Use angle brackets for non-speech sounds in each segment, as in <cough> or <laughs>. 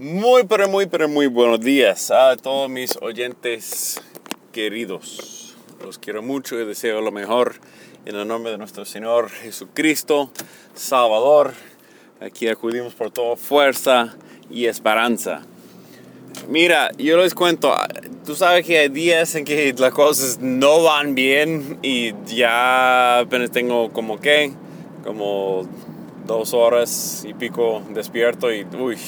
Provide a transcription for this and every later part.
Muy, pero muy, pero muy buenos días a todos mis oyentes queridos. Los quiero mucho y deseo lo mejor en el nombre de nuestro Señor Jesucristo, Salvador. Aquí acudimos por toda fuerza y esperanza. Mira, yo les cuento, tú sabes que hay días en que las cosas no van bien y ya apenas tengo como que, como dos horas y pico despierto y uy,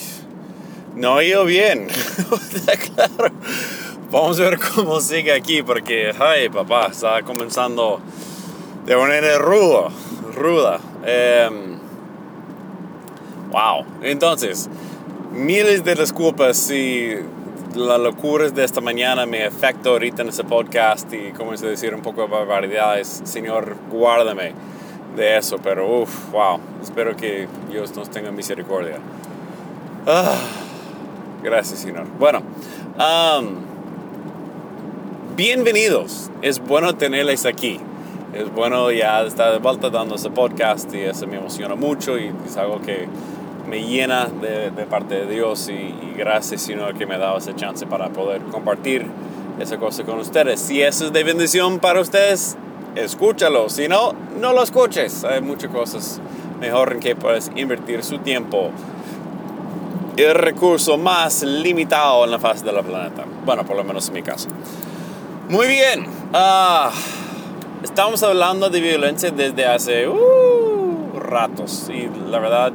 no ha ido bien. <laughs> claro. Vamos a ver cómo sigue aquí porque, ay papá, está comenzando de manera ruda, ruda. Em, wow, entonces miles de disculpas si la locura de esta mañana me afecta ahorita en ese podcast y comienzo a decir un poco de barbaridades. Señor, guárdame de eso, pero uff, wow, espero que Dios nos tenga misericordia. Ah, gracias, Señor. Bueno, bienvenidos. Es bueno tenerles aquí. Es bueno ya estar de vuelta dando ese podcast y eso me emociona mucho y es algo que me llena de, parte de Dios y, gracias Señor que me ha dado esa chance para poder compartir esa cosa con ustedes. Si eso es de bendición para ustedes, escúchalo. Si no, no lo escuches. Hay muchas cosas mejor en que puedes invertir su tiempo. El recurso más limitado en la faz de la planeta. Bueno, por lo menos en mi caso. Muy bien. Ah, estamos hablando de violencia desde hace uh, ratos. Y la verdad,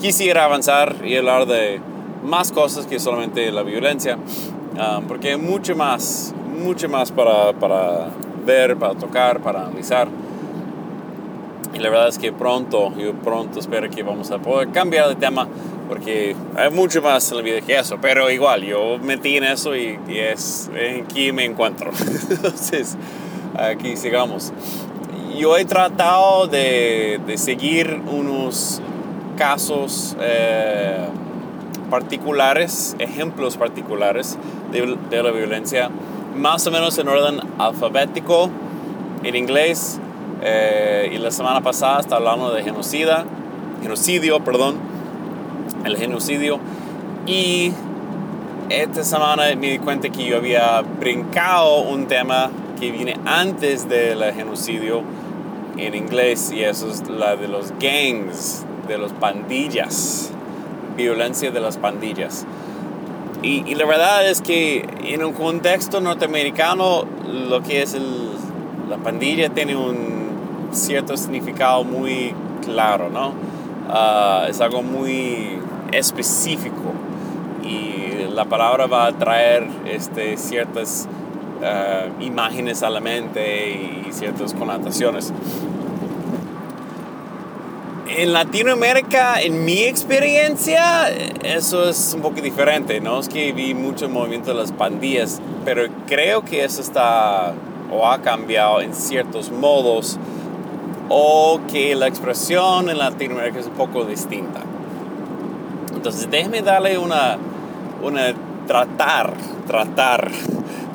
quisiera avanzar y hablar de más cosas que solamente la violencia, um, porque hay mucho más, mucho más para, para, ver, para tocar, para analizar. Y la verdad es que pronto, yo pronto espero que vamos a poder cambiar de tema, porque hay mucho más en la vida que eso, pero igual, yo metí en eso y, es aquí me encuentro. <laughs> Entonces, aquí sigamos. Yo he tratado de, de seguir unos casos eh, particulares, ejemplos particulares de, la violencia, más o menos en orden alfabético, en inglés. Eh, y la semana pasada está hablando de genocida, genocidio, perdón, el genocidio. Y esta semana me di cuenta que yo había brincado un tema que viene antes del genocidio en inglés y eso es la de los gangs, de las pandillas, violencia de las pandillas. Y, la verdad es que en un contexto norteamericano lo que es la pandilla tiene un cierto significado muy claro, ¿no? Ah, es algo muy específico y la palabra va a traer este, ciertas ah, imágenes a la mente y ciertas connotaciones en Latinoamérica, en mi experiencia, eso es un poco diferente. No es que vi mucho movimiento de las pandillas, pero creo que eso está o ha cambiado en ciertos modos o que la expresión en Latinoamérica es un poco distinta. Entonces, déjeme darle una, una tratar, tratar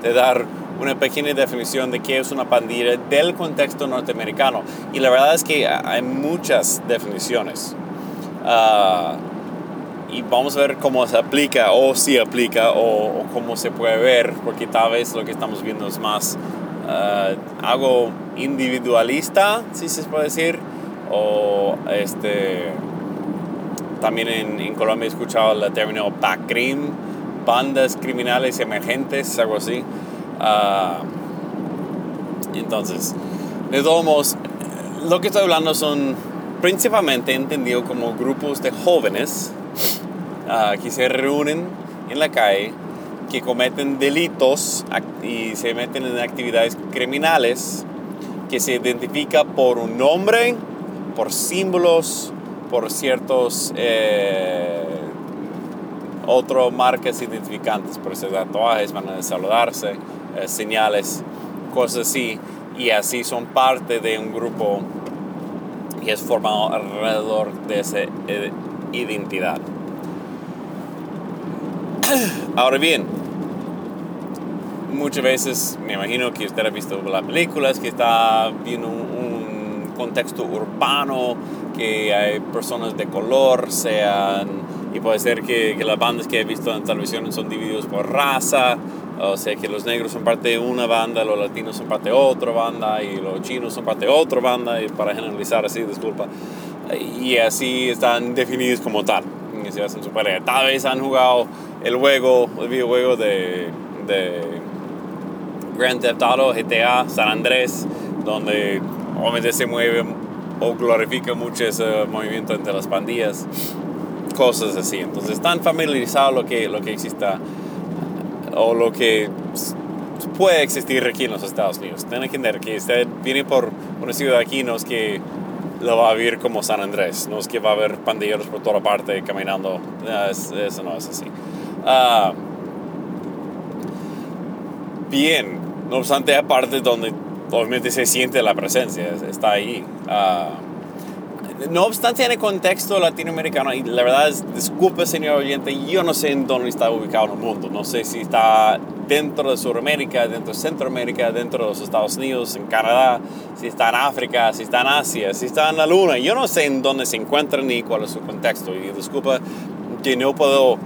de dar una pequeña definición de qué es una pandilla del contexto norteamericano. Y la verdad es que hay muchas definiciones. Ah, y vamos a ver cómo se aplica o si aplica o, cómo se puede ver, porque tal vez lo que estamos viendo es más uh, algo individualista, si se puede decir, o este, también en, en Colombia he escuchado el término BACRIM, bandas criminales emergentes, algo así. Ah, entonces, de todos modos, lo que estoy hablando son principalmente entendido como grupos de jóvenes ah, que se reúnen en la calle, que cometen delitos y se meten en actividades criminales, que se identifica por un nombre, por símbolos, por ciertos eh, otras marcas identificantes, por ese tatuajes, van a saludarse eh, señales, cosas así, y así son parte de un grupo que es formado alrededor de esa eh, identidad. <clears throat> Ahora bien, muchas veces me imagino que usted ha visto las películas que está viendo un, contexto urbano, que hay personas de color, sean y puede ser que, que, las bandas que he visto en televisión son divididos por raza, o sea que los negros son parte de una banda, los latinos son parte de otra banda y los chinos son parte de otra banda, y para generalizar así, disculpa, y así están definidos como tal, y se hacen super Tal vez han jugado el juego, el videojuego de, de Grand Theft Auto, GTA, San Andrés, donde obviamente se mueve o glorifica mucho ese movimiento entre las pandillas, cosas así. Entonces están familiarizados lo que, lo que exista o lo que puede existir aquí en los Estados Unidos. Tienen que entender que usted viene por una ciudad aquí, no es que lo va a vivir como San Andrés, no es que va a haber pandilleros por toda parte caminando, eso no es así. Uh, bien, no obstante, aparte donde obviamente se siente la presencia, está ahí. Uh, no obstante, en el contexto latinoamericano, y la verdad es, disculpe señor oyente, yo no sé en dónde está ubicado en el mundo, no sé si está dentro de Sudamérica, dentro de Centroamérica, dentro de los Estados Unidos, en Canadá, si está en África, si está en Asia, si está en la Luna, yo no sé en dónde se encuentra ni cuál es su contexto, y disculpa que no puedo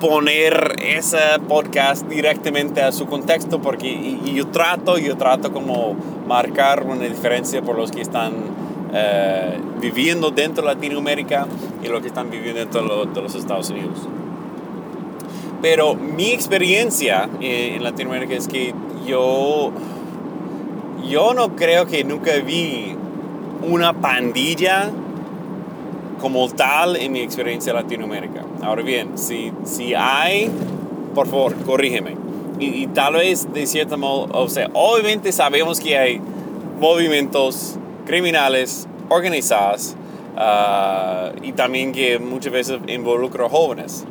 poner ese podcast directamente a su contexto porque yo trato, yo trato como marcar una diferencia por los que están eh, viviendo dentro de Latinoamérica y los que están viviendo dentro de los Estados Unidos. Pero mi experiencia en Latinoamérica es que yo, yo no creo que nunca vi una pandilla como tal en mi experiencia en Latinoamérica. Ahora bien, si, si hay, por favor, corrígeme. Y, tal vez de cierto modo, o sea, obviamente sabemos que hay movimientos criminales organizados ah, y también que muchas veces involucran jóvenes.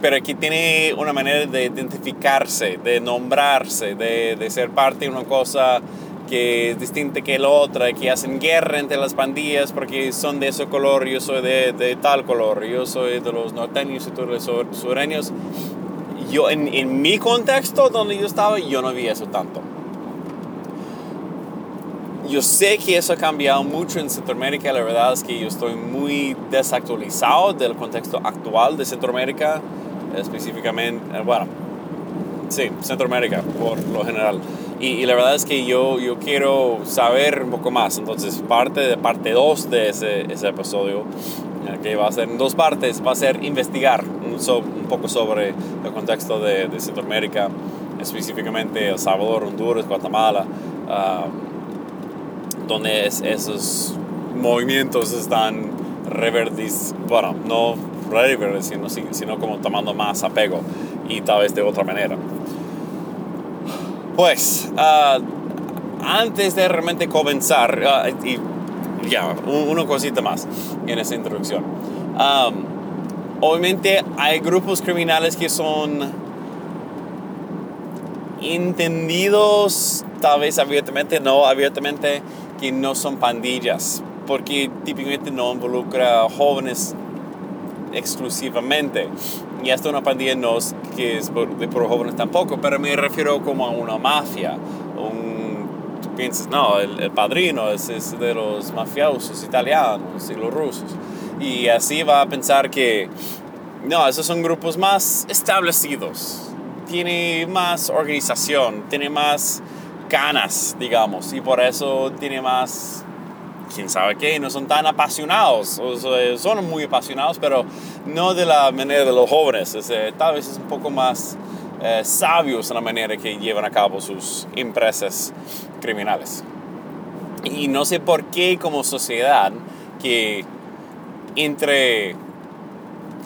Pero aquí tiene una manera de identificarse, de nombrarse, de, de ser parte de una cosa que es distinta que la otra, que hacen guerra entre las pandillas porque son de ese color, yo soy de, de tal color, yo soy de los norteños y tú de los sureños. Yo, en, en, mi contexto donde yo estaba, yo no vi eso tanto. Yo sé que eso ha cambiado mucho en Centroamérica, la verdad es que yo estoy muy desactualizado del contexto actual de Centroamérica, específicamente, bueno, sí, Centroamérica por lo general. Y, la verdad es que yo, yo quiero saber un poco más. Entonces, parte de parte 2 de ese, ese, episodio, que va a ser en dos partes, va a ser investigar un, un poco sobre el contexto de, de, Centroamérica, específicamente El Salvador, Honduras, Guatemala, uh, donde esos movimientos están reverdis, bueno, no reverdeciendo, sino como tomando más apego y tal vez de otra manera. Pues, uh, antes de realmente comenzar, uh, y ya, una cosita más en esa introducción. Um, obviamente hay grupos criminales que son entendidos, tal vez abiertamente, no abiertamente, que no son pandillas, porque típicamente no involucra jóvenes exclusivamente. Y hasta una pandilla no es que es de por jóvenes tampoco, pero me refiero como a una mafia. Un, tú piensas, no, el, padrino es, es, de los mafiosos italianos y los rusos. Y así va a pensar que, no, esos son grupos más establecidos. Tiene más organización, tiene más ganas, digamos, y por eso tiene más quién sabe qué, no son tan apasionados, son muy apasionados, pero no de la manera de los jóvenes, tal vez es un poco más eh, sabios en la manera que llevan a cabo sus empresas criminales. Y no sé por qué como sociedad que entre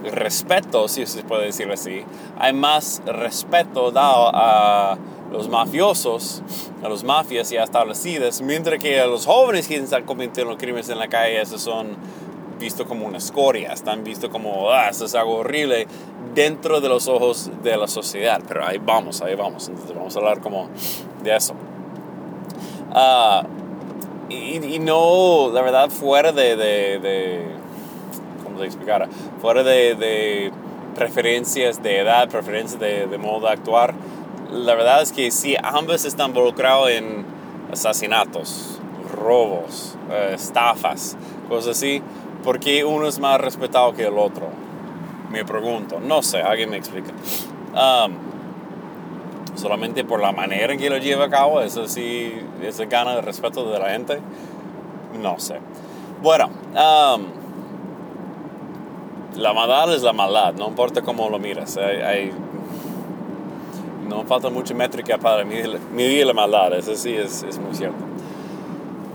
respeto, si se puede decir así, hay más respeto dado a los mafiosos, a los mafias ya establecidas, mientras que a los jóvenes que están cometiendo crímenes en la calle, esos son vistos como una escoria, están vistos como, ah, eso es algo horrible dentro de los ojos de la sociedad. Pero ahí vamos, ahí vamos, entonces vamos a hablar como de eso. Uh, y, no, la verdad, fuera de, de, de ¿cómo se explicara? Fuera de, preferencias de edad, preferencias de modo de actuar, la verdad es que si ambos están involucrados en asesinatos, robos, eh, estafas, cosas así, porque uno es más respetado que el otro? Me pregunto, no sé, alguien me explica. Solamente por la manera en que lo lleva a cabo, eso sí, ese gana el respeto de la gente, no sé. Bueno, la maldad es la maldad, no importa cómo lo miras. Hay, no falta mucha métrica para medir, la maldad, eso sí es, es, muy cierto.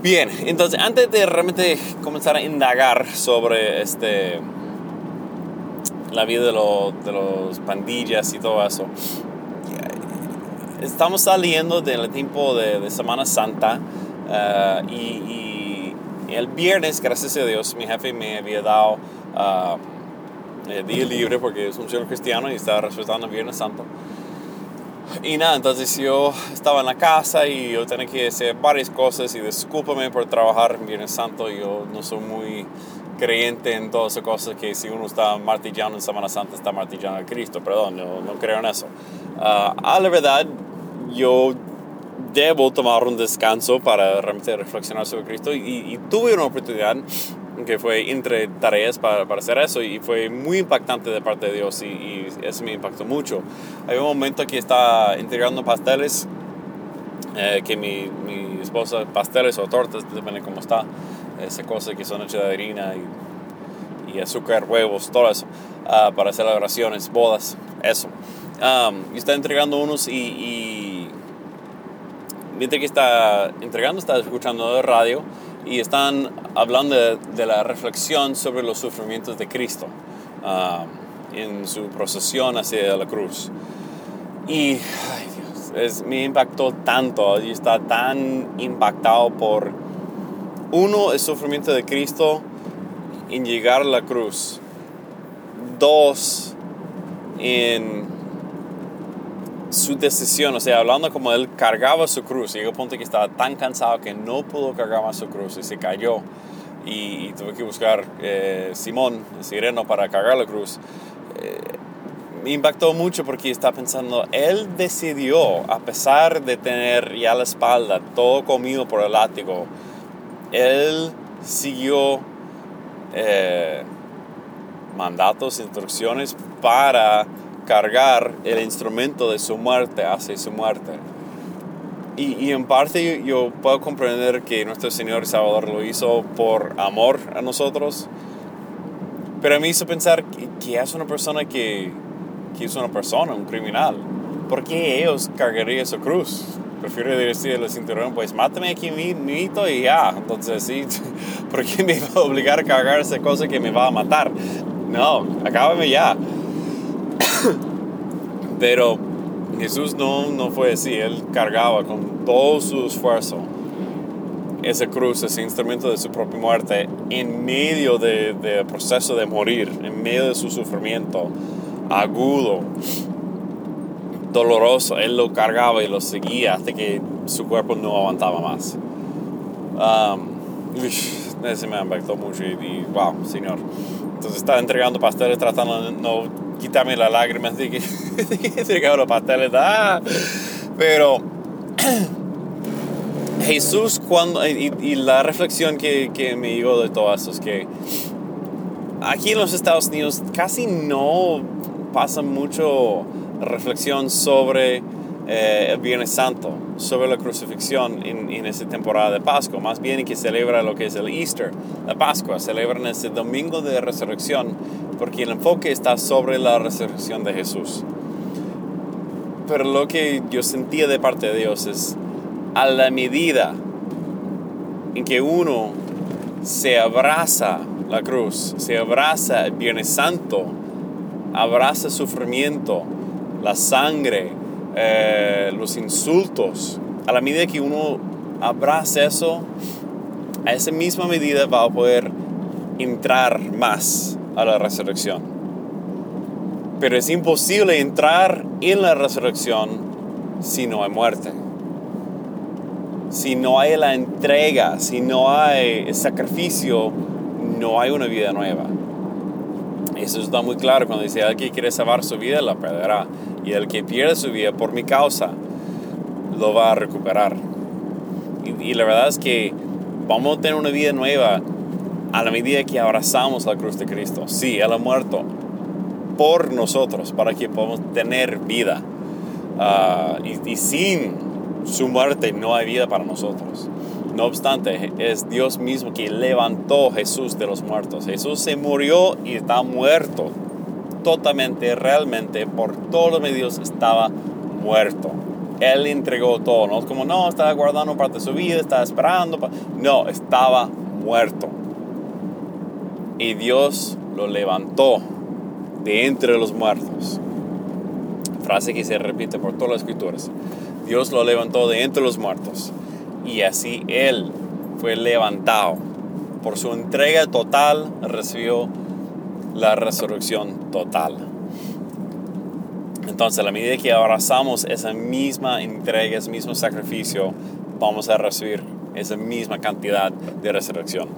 Bien, entonces antes de realmente comenzar a indagar sobre este, la vida de, de los pandillas y todo eso, estamos saliendo del tiempo de, Semana Santa eh, y, el viernes, gracias a Dios, mi jefe me había dado uh, día libre porque es un señor cristiano y estaba respetando el Viernes Santo. Y nada, entonces yo estaba en la casa y yo tenía que hacer varias cosas y discúlpame por trabajar en Viernes Santo, yo no soy muy creyente en todas esas cosas que si uno está martillando en Semana Santa está martillando a Cristo, perdón, yo no creo en eso. Uh, a la verdad, yo debo tomar un descanso para realmente reflexionar sobre Cristo y, tuve una oportunidad que fue entre tareas para, para, hacer eso y fue muy impactante de parte de Dios y, eso me impactó mucho. Hay un momento que estaba entregando pasteles, eh, que mi, mi, esposa, pasteles o tortas, depende cómo está, esa cosa que son hechas de harina y, y azúcar, huevos, todo eso, uh, para hacer oraciones, bodas, eso. Um, y está entregando unos y mientras que está entregando, está escuchando radio y están hablando de, la reflexión sobre los sufrimientos de Cristo ah, en su procesión hacia la cruz. Y ay Dios, es, me impactó tanto y está tan impactado por, uno, el sufrimiento de Cristo en llegar a la cruz. Dos, en su decisión, o sea, hablando como él cargaba su cruz, llegó un punto que estaba tan cansado que no pudo cargar más su cruz y se cayó y, tuve que buscar eh, Simón, el sireno, para cargar la cruz. Eh, me impactó mucho porque estaba pensando, él decidió, a pesar de tener ya la espalda todo comido por el látigo, él siguió eh, mandatos, instrucciones para cargar el instrumento de su muerte hacia su muerte. Y, y, en parte yo, puedo comprender que nuestro Señor Salvador lo hizo por amor a nosotros, pero me hizo pensar que, es una persona que, que, es una persona, un criminal. ¿Por qué ellos cargarían su cruz? Prefiero decirle al cinturón, pues mátame aquí mito y ya. Entonces, sí, <laughs> ¿por qué me va a obligar a cargar esa cosa que me va a matar? No, acábame ya. <laughs> Pero Jesús no, no fue así, Él cargaba con todo su esfuerzo esa cruz, ese instrumento de su propia muerte, en medio del de proceso de morir, en medio de su sufrimiento agudo, doloroso. Él lo cargaba y lo seguía hasta que su cuerpo no aguantaba más. Um, ese me impactó mucho y, y, wow, Señor. Entonces estaba entregando pasteles tratando de no quítame las lágrimas <laughs> de que, los pasteles. Ah, pero <clears throat> Jesús, cuando, y, la reflexión que, que, me llegó de todo eso es que aquí en los Estados Unidos casi no pasa mucho reflexión sobre eh, el Viernes Santo, sobre la crucifixión en, en esa temporada de Pascua. Más bien que celebra lo que es el Easter, la Pascua, celebran ese domingo de resurrección porque el enfoque está sobre la resurrección de Jesús. Pero lo que yo sentía de parte de Dios es, a la medida en que uno se abraza la cruz, se abraza el Viernes Santo, abraza sufrimiento, la sangre, eh, los insultos, a la medida que uno abraza eso, a esa misma medida va a poder entrar más a la resurrección. Pero es imposible entrar en la resurrección si no hay muerte. Si no hay la entrega, si no hay el sacrificio, no hay una vida nueva. Eso está muy claro cuando dice, el que quiere salvar su vida la perderá. Y el que pierde su vida por mi causa, lo va a recuperar. Y, la verdad es que vamos a tener una vida nueva a la medida que abrazamos la cruz de Cristo. Sí, Él ha muerto, por nosotros, para que podamos tener vida. Ah, y sin su muerte no hay vida para nosotros. No obstante, es Dios mismo que levantó a Jesús de los muertos. Jesús se murió y está muerto. Totalmente, realmente, por todos los medios estaba muerto. Él entregó todo, no es como, no, estaba guardando parte de su vida, estaba esperando. No, estaba muerto. Y Dios lo levantó de entre los muertos. Frase que se repite por todas las escrituras. Dios lo levantó de entre los muertos. Y así Él fue levantado. Por su entrega total recibió la resurrección total. Entonces, a medida que abrazamos esa misma entrega, ese mismo sacrificio, vamos a recibir esa misma cantidad de resurrección.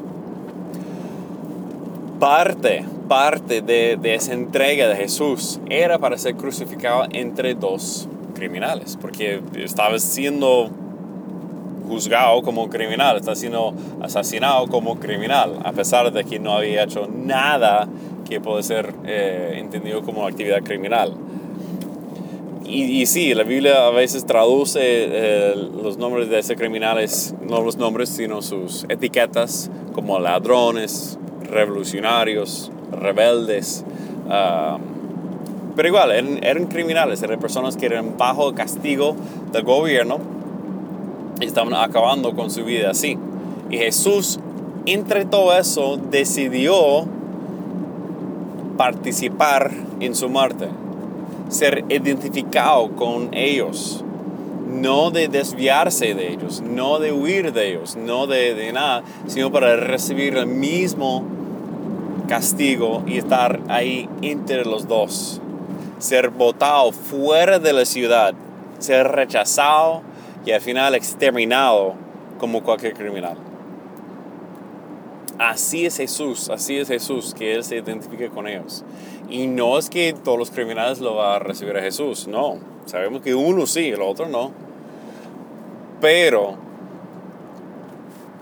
Parte, parte de, de esa entrega de Jesús era para ser crucificado entre dos criminales, porque estaba siendo juzgado como criminal, está siendo asesinado como criminal, a pesar de que no había hecho nada que puede ser eh, entendido como actividad criminal. Y, y, sí, la Biblia a veces traduce eh, los nombres de esos criminales, no los nombres, sino sus etiquetas, como ladrones, revolucionarios, rebeldes. Uh, pero igual, eran, eran, criminales, eran personas que eran bajo castigo del gobierno estaban acabando con su vida así. Y Jesús, entre todo eso, decidió participar en su muerte, ser identificado con ellos, no de desviarse de ellos, no de huir de ellos, no de, de nada, sino para recibir el mismo castigo y estar ahí entre los dos ser botado fuera de la ciudad, ser rechazado y al final exterminado como cualquier criminal. Así es Jesús, así es Jesús, que Él se identifique con ellos. Y no es que todos los criminales lo van a recibir a Jesús, no. Sabemos que uno sí, el otro no. Pero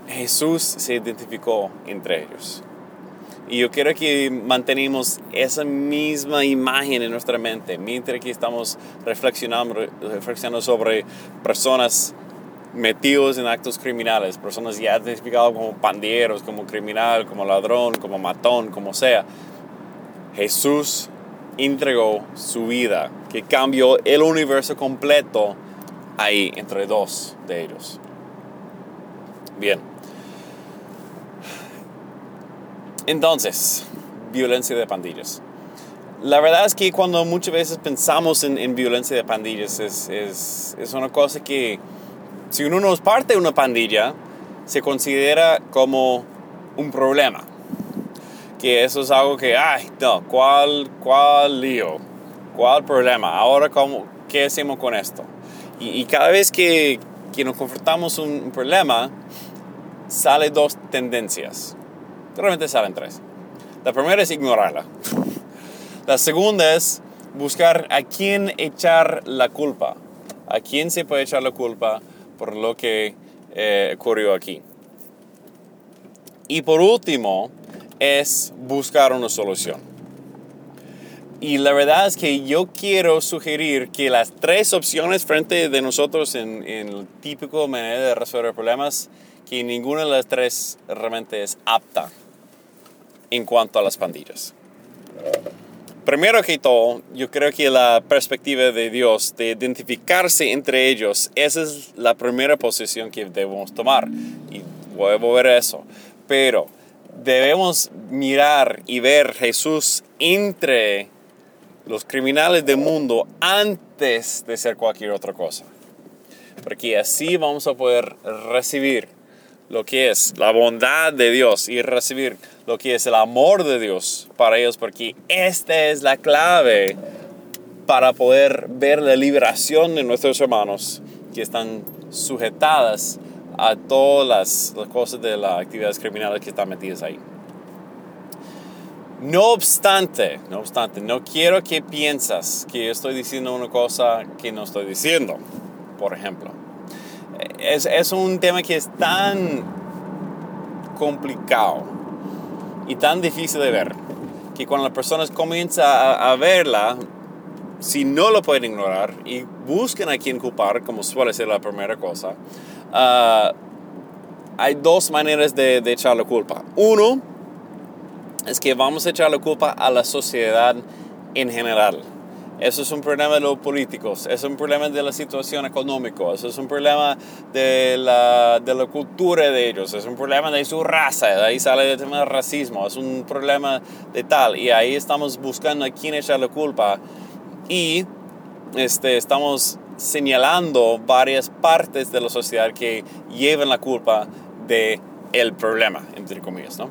Jesús se identificó entre ellos. Y yo quiero que mantenemos esa misma imagen en nuestra mente mientras que estamos reflexionando, reflexionando sobre personas metidos en actos criminales, personas ya identificadas como pandilleros, como criminal, como ladrón, como matón, como sea. Jesús entregó su vida, que cambió el universo completo ahí entre dos de ellos. Bien. Entonces, violencia de pandillas. La verdad es que cuando muchas veces pensamos en, violencia de pandillas es, es, es, una cosa que si uno no es parte de una pandilla, se considera como un problema. Que eso es algo que, ay, no, ¿cuál, cuál lío? ¿Cuál problema? Ahora, ¿cómo, ¿qué hacemos con esto? Y, cada vez que, que nos confrontamos un, un problema, sale dos tendencias. Realmente salen tres. La primera es ignorarla. La segunda es buscar a quién echar la culpa. A quién se puede echar la culpa por lo que eh, ocurrió aquí. Y por último es buscar una solución. Y la verdad es que yo quiero sugerir que las tres opciones frente de nosotros en, en el típico manera de resolver problemas, que ninguna de las tres realmente es apta en cuanto a las pandillas. Primero que todo, yo creo que la perspectiva de Dios de identificarse entre ellos, esa es la primera posición que debemos tomar. Y voy a volver a eso. Pero debemos mirar y ver Jesús entre los criminales del mundo antes de ser cualquier otra cosa. Porque así vamos a poder recibir lo que es la bondad de Dios y recibir lo que es el amor de Dios para ellos, porque esta es la clave para poder ver la liberación de nuestros hermanos que están sujetadas a todas las, cosas de las actividades criminales que están metidas ahí. No obstante, no obstante, no quiero que piensas que estoy diciendo una cosa que no estoy diciendo, por ejemplo es, es un tema que es tan complicado y tan difícil de ver que cuando las personas comienzan a, verla, si no lo pueden ignorar y buscan a quien culpar, como suele ser la primera cosa, uh, hay dos maneras de, echar la culpa. Uno es que vamos a echar la culpa a la sociedad en general. Eso es un problema de los políticos, es un problema de la situación económica, eso es un problema de la, de la cultura de ellos, es un problema de su raza, de ahí sale el tema del racismo, es un problema de tal. Y ahí estamos buscando a quién echar la culpa y este, estamos señalando varias partes de la sociedad que llevan la culpa de el problema, entre comillas, ¿no?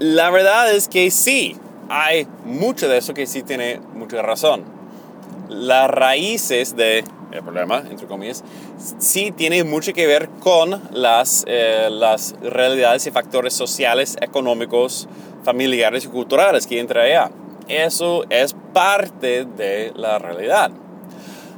La verdad es que sí, hay mucho de eso que sí tiene mucha razón. Las raíces del problema, entre comillas, sí tiene mucho que ver con las, eh, las realidades y factores sociales, económicos, familiares y culturales que entra allá. Eso es parte de la realidad.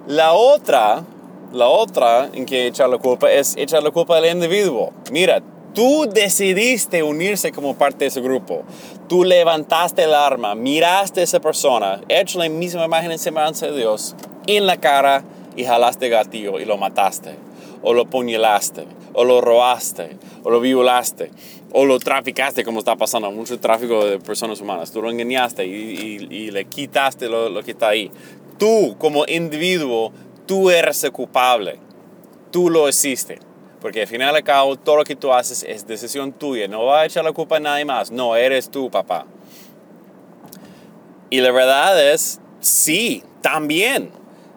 La otra, la otra en que echar la culpa es echar la culpa al individuo. Mira, tú decidiste unirse como parte de ese grupo. Tú levantaste el arma, miraste a esa persona, hecho la misma imagen en semejanza de Dios, en la cara y jalaste gatillo y lo mataste, o lo puñalaste, o lo robaste, o lo violaste o lo traficaste, como está pasando, mucho tráfico de personas humanas. Tú lo engañaste y, le quitaste lo, que está ahí. Tú, como individuo, tú eres el culpable. Tú lo hiciste. Porque al final y al cabo, todo lo que tú haces es decisión tuya. No va a echar la culpa a nadie más. No, eres tú, papá. Y la verdad es, sí, también.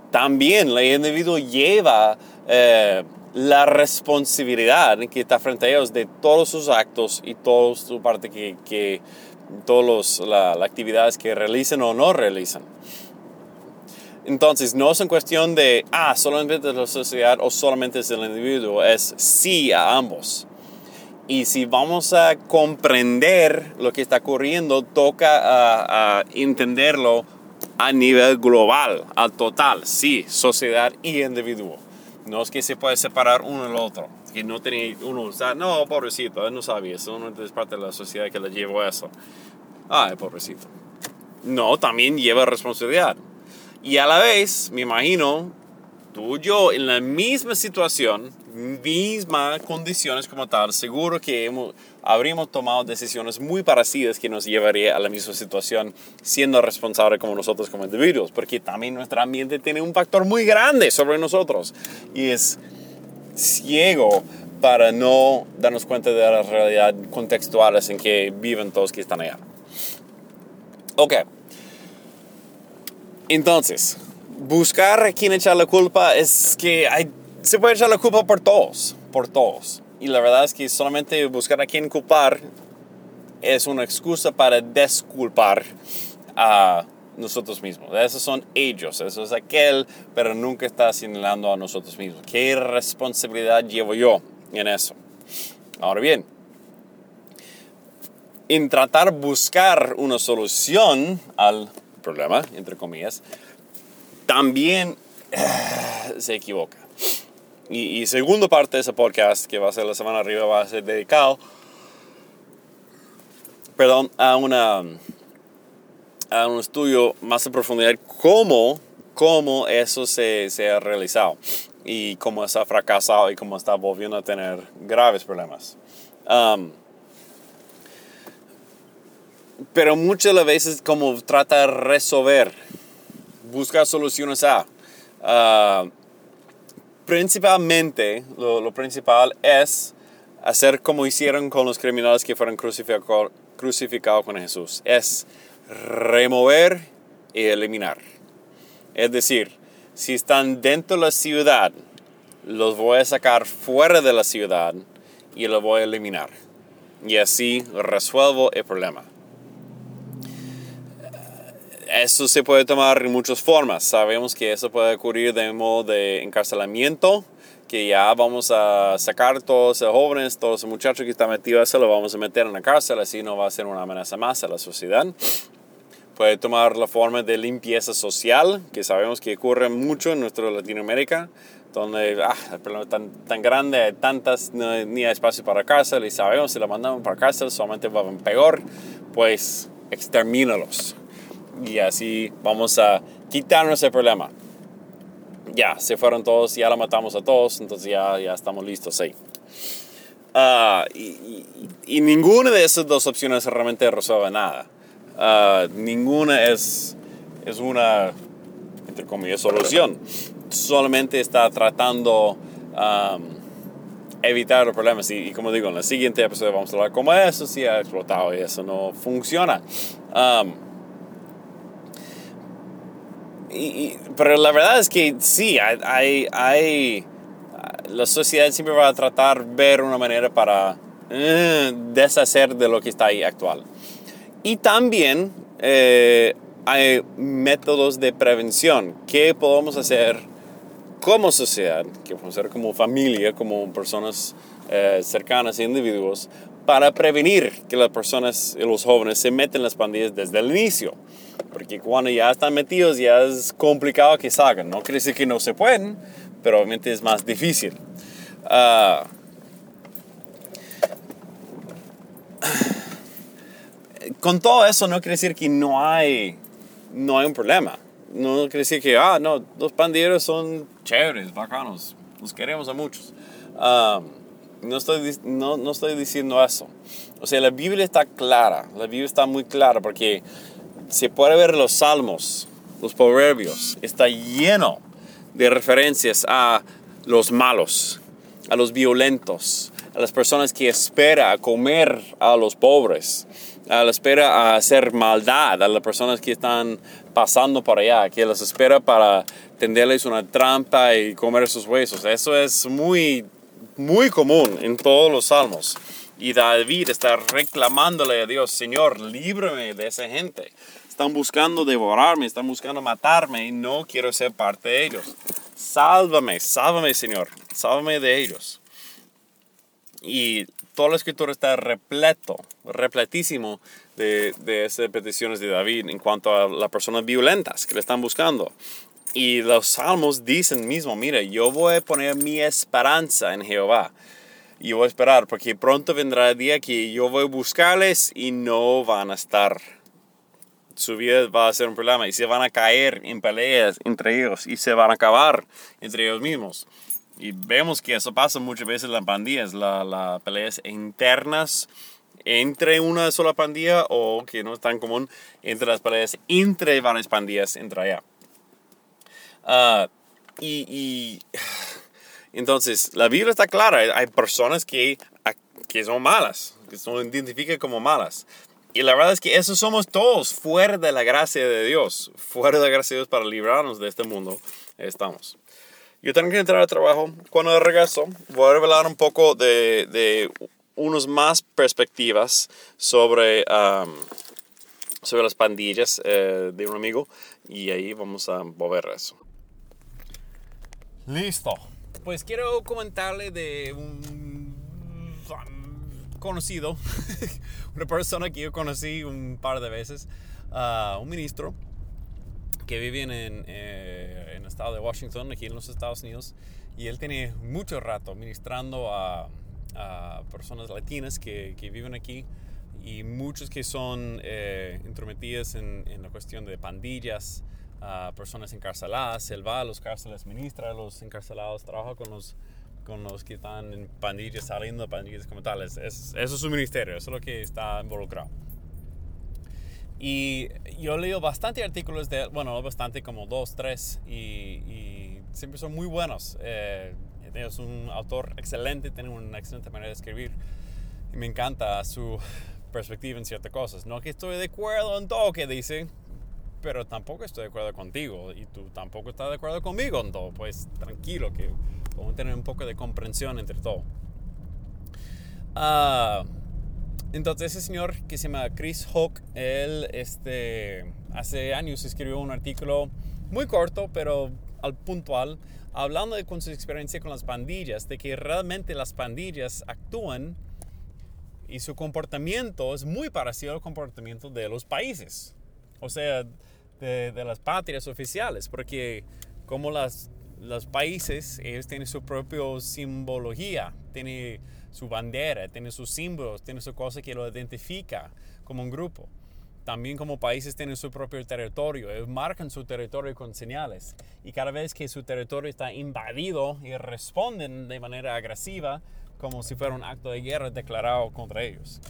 También el individuo lleva eh, la responsabilidad que está frente a ellos de todos sus actos y toda su parte que, que todas las actividades que realicen o no realicen. Entonces, no es una cuestión de, ah, solamente la sociedad o solamente es el individuo, es sí a ambos. Y si vamos a comprender lo que está ocurriendo, toca a, a entenderlo a nivel global, al total, sí, sociedad y individuo. No es que se puede separar uno del otro. Que no tiene uno, o sea, no, pobrecito, él no sabía eso, no es parte de la sociedad que le llevó eso. Ay, pobrecito. No, también lleva responsabilidad. Y a la vez, me imagino, tú y yo en la misma situación, mismas condiciones como tal, seguro que hemos, habríamos tomado decisiones muy parecidas que nos llevaría a la misma situación siendo responsables como nosotros como individuos, porque también nuestro ambiente tiene un factor muy grande sobre nosotros y es ciego para no darnos cuenta de la realidad contextuales en que viven todos que están allá. Ok. Entonces, buscar a quién echar la culpa es que se puede echar la culpa por todos, por todos. Y la verdad es que solamente buscar a quién culpar es una excusa para desculpar a nosotros mismos. Esos son ellos, eso es aquel, pero nunca está señalando a nosotros mismos. ¿Qué responsabilidad llevo yo en eso? Ahora bien, en tratar buscar una solución al problema, entre comillas, también se equivoca. Y, y segunda parte de ese podcast, que va a ser la semana arriba, va a ser dedicado, perdón, a, una, a un estudio más en profundidad cómo, cómo eso se, se ha realizado y cómo está fracasado y cómo está volviendo a tener graves problemas. Um, pero muchas de las veces como trata de resolver buscar soluciones a. Uh, principalmente, lo, principal es hacer como hicieron con los criminales que fueron crucificados crucificado con Jesús. Es remover y eliminar. Es decir, si están dentro de la ciudad, los voy a sacar fuera de la ciudad y los voy a eliminar. Y así resuelvo el problema eso se puede tomar en muchas formas. Sabemos que eso puede ocurrir de modo de encarcelamiento, que ya vamos a sacar todos los jóvenes, todos los muchachos que están metidos, se lo vamos a meter en la cárcel, así no va a ser una amenaza más a la sociedad. Puede tomar la forma de limpieza social, que sabemos que ocurre mucho en nuestra Latinoamérica. donde ah, el problema es tan, tan grande, hay tantas, no, ni hay espacio para cárcel y sabemos si la mandamos para cárcel solamente va a peor, pues extermínalos. Y así vamos a quitarnos el problema. Ya, se fueron todos, ya la matamos a todos, entonces ya, ya estamos listos ahí. Uh, y, y, ninguna de esas dos opciones realmente resuelve nada. Uh, ninguna es, es una, entre comillas, solución. Solamente está tratando um, evitar los problemas. Y, como digo, en la siguiente episodio vamos a hablar cómo eso sí ha explotado y eso no funciona. Um, y, pero la verdad es que sí, hay, hay la sociedad siempre va a tratar ver una manera para eh, deshacer de lo que está ahí actual. Y también eh, hay métodos de prevención. ¿Qué podemos hacer como sociedad, qué podemos hacer como familia, como personas eh, cercanas e individuos, para prevenir que las personas y los jóvenes se meten en las pandillas desde el inicio? Porque cuando ya están metidos ya es complicado que salgan. No quiere decir que no se pueden, pero obviamente es más difícil. Uh, con todo eso no quiere decir que no hay, no hay un problema. No quiere decir que, ah, no, los pandilleros son chéveres, bacanos, los queremos a muchos. Um, no, estoy, no, no estoy diciendo eso. O sea, la Biblia está clara, la Biblia está muy clara porque se puede ver los salmos, los proverbios, está lleno de referencias a los malos, a los violentos, a las personas que esperan a comer a los pobres, a la espera a hacer maldad, a las personas que están pasando por allá, que las espera para tenderles una trampa y comer sus huesos. Eso es muy, muy común en todos los salmos. Y David está reclamándole a Dios, Señor, líbrame de esa gente. Están buscando devorarme, están buscando matarme y no quiero ser parte de ellos. Sálvame, sálvame, Señor, sálvame de ellos. Y toda la escritura está repleto, repletísimo de, de esas peticiones de David en cuanto a las personas violentas que le están buscando. Y los salmos dicen mismo, mire, yo voy a poner mi esperanza en Jehová. Y voy a esperar, porque pronto vendrá el día que yo voy a buscarles y no van a estar su vida va a ser un problema y se van a caer en peleas entre ellos y se van a acabar entre ellos mismos. Y vemos que eso pasa muchas veces en las pandillas, las la peleas internas entre una sola pandilla o que no es tan común entre las peleas entre varias pandillas entre allá. Ah, y, y, <sighs> entonces la Biblia está clara, hay personas que, que son malas, que son identificadas como malas. Y la verdad es que eso somos todos, fuera de la gracia de Dios, fuera de la gracia de Dios para librarnos de este mundo, estamos. Yo tengo que entrar al trabajo. Cuando regreso, voy a revelar un poco de, de unos más perspectivas sobre, sobre las pandillas eh, de un amigo y ahí vamos a mover eso. Listo. Pues quiero comentarle de un conocido, <laughs> una persona que yo conocí un par de veces, uh, un ministro que vive en, eh, en, el estado de Washington, aquí en los Estados Unidos, y él tiene mucho rato ministrando a, personas latinas que, que, viven aquí y muchos que son eh, en, la cuestión de pandillas, a personas encarceladas. Él va a los cárceles, ministra a los encarcelados, trabaja con los con los que están en pandillas, saliendo de pandillas como tales. Es, eso es su ministerio, eso es lo que está involucrado. Y yo leo bastante artículos de él, bueno, bastante como dos, tres, y, siempre son muy buenos. Eh, es un autor excelente, tiene una excelente manera de escribir. Y me encanta su perspectiva en ciertas cosas. No que estoy de acuerdo en todo que dice, pero tampoco estoy de acuerdo contigo y tú tampoco estás de acuerdo conmigo en todo. Pues tranquilo, que Podemos tener un poco de comprensión entre todo. Ah, entonces ese señor que se llama Chris Hawk, él este, hace años escribió un artículo muy corto, pero al puntual, hablando de con su experiencia con las pandillas, de que realmente las pandillas actúan y su comportamiento es muy parecido al comportamiento de los países, o sea, de, de las patrias oficiales, porque como las los países, ellos tienen su propia simbología, tienen su bandera, tienen sus símbolos, tienen su cosa que lo identifica como un grupo. También como países tienen su propio territorio, ellos marcan su territorio con señales. Y cada vez que su territorio está invadido, y responden de manera agresiva como si fuera un acto de guerra declarado contra ellos.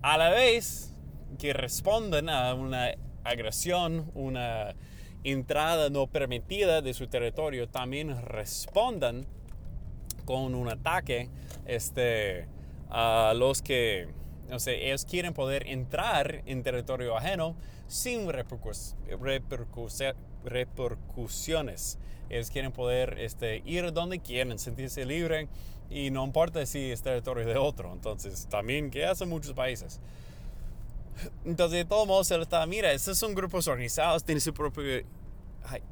A la vez que responden a una agresión, una entrada no permitida de su territorio, también respondan con un ataque este, a los que, no sé, ellos quieren poder entrar en territorio ajeno sin repercusiones. Ellos quieren poder este, ir donde quieren, sentirse libre y no importa si es territorio de otro. Entonces, también que hacen muchos países. Entonces, de todos modos, él está, mira, estos son grupos organizados, tienen su propia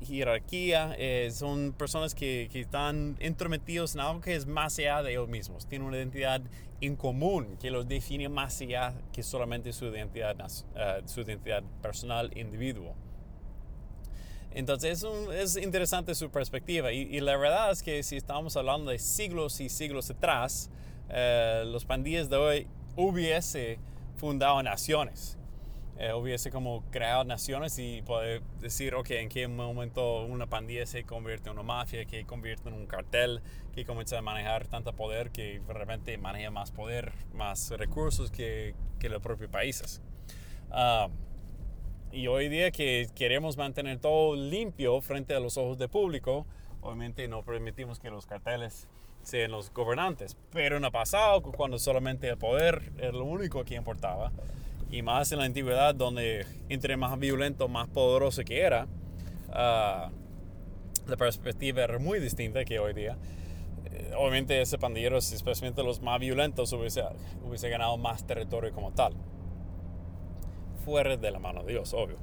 jerarquía, eh, son personas que, que, están entrometidos en algo que es más allá de ellos mismos, tienen una identidad en común que los define más allá que solamente su identidad, uh, su identidad personal individuo. Entonces es, es interesante su perspectiva y, la verdad es que si estamos hablando de siglos y siglos atrás, uh, los pandillas de hoy hubiese fundado naciones. Eh, hubiese como creado naciones y poder decir, ok, en qué momento una pandilla se convierte en una mafia, que convierte en un cartel, que comienza a manejar tanto poder que realmente maneja más poder, más recursos que, que los propios países. Ah, y hoy día que queremos mantener todo limpio frente a los ojos del público, obviamente no permitimos que los carteles sean los gobernantes. Pero en el pasado, cuando solamente el poder era lo único que importaba, y más en la antigüedad, donde entre más violento, más poderoso que era, uh, la perspectiva era muy distinta que hoy día. Eh, obviamente, ese pandilleros, especialmente los más violentos, hubiese, hubiese ganado más territorio como tal. Fuera de la mano de Dios, obvio.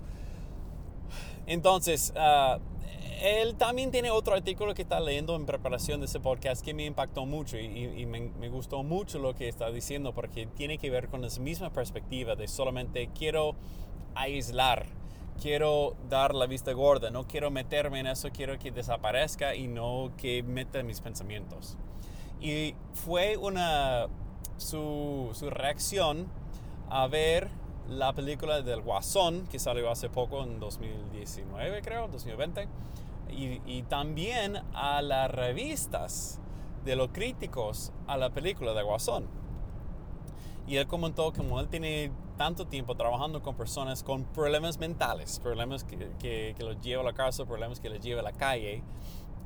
Entonces, uh, él también tiene otro artículo que está leyendo en preparación de ese podcast que me impactó mucho y, me, gustó mucho lo que está diciendo porque tiene que ver con esa misma perspectiva de solamente quiero aislar, quiero dar la vista gorda, no quiero meterme en eso, quiero que desaparezca y no que meta mis pensamientos. Y fue una, su, su reacción a ver la película del Guasón que salió hace poco en 2019 creo, 2020 y, también a las revistas de los críticos a la película de Guasón. Y él comentó que como él tiene tanto tiempo trabajando con personas con problemas mentales, problemas que, que, que los lleva a la cárcel, problemas que les lleva a la calle,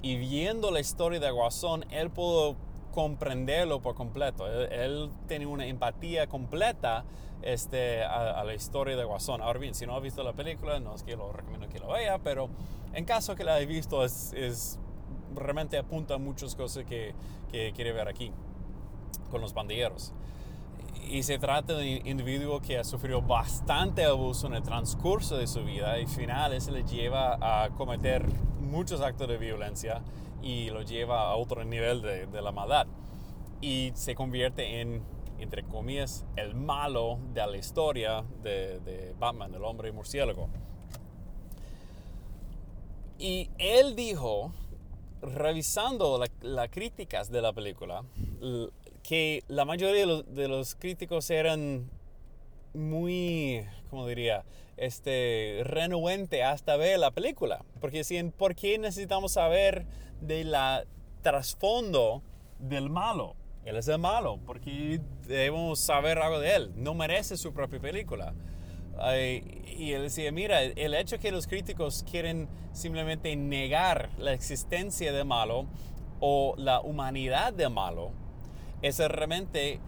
y viendo la historia de Guasón, él pudo comprenderlo por completo. Él, tiene una empatía completa este, a, la historia de Guasón. Ahora bien, si no ha visto la película, no es que lo recomiendo que lo vea, pero en caso que la haya visto, es, es realmente apunta a muchas cosas que, que quiere ver aquí con los bandilleros. Y se trata de un individuo que ha sufrido bastante abuso en el transcurso de su vida y al final eso le lleva a cometer muchos actos de violencia y lo lleva a otro nivel de, de la maldad. Y se convierte en, entre comillas, el malo de la historia de, Batman, el hombre murciélago. Y él dijo, revisando las críticas de la película, que la mayoría de los, de los críticos eran muy, ¿cómo diría? Este, renuente hasta ver la película. Porque decían, ¿por qué necesitamos saber de la trasfondo del malo? Él es el malo, porque debemos saber algo de él. No merece su propia película. y él decía, mira, el hecho que los críticos quieren simplemente negar la existencia de malo o la humanidad de malo, es realmente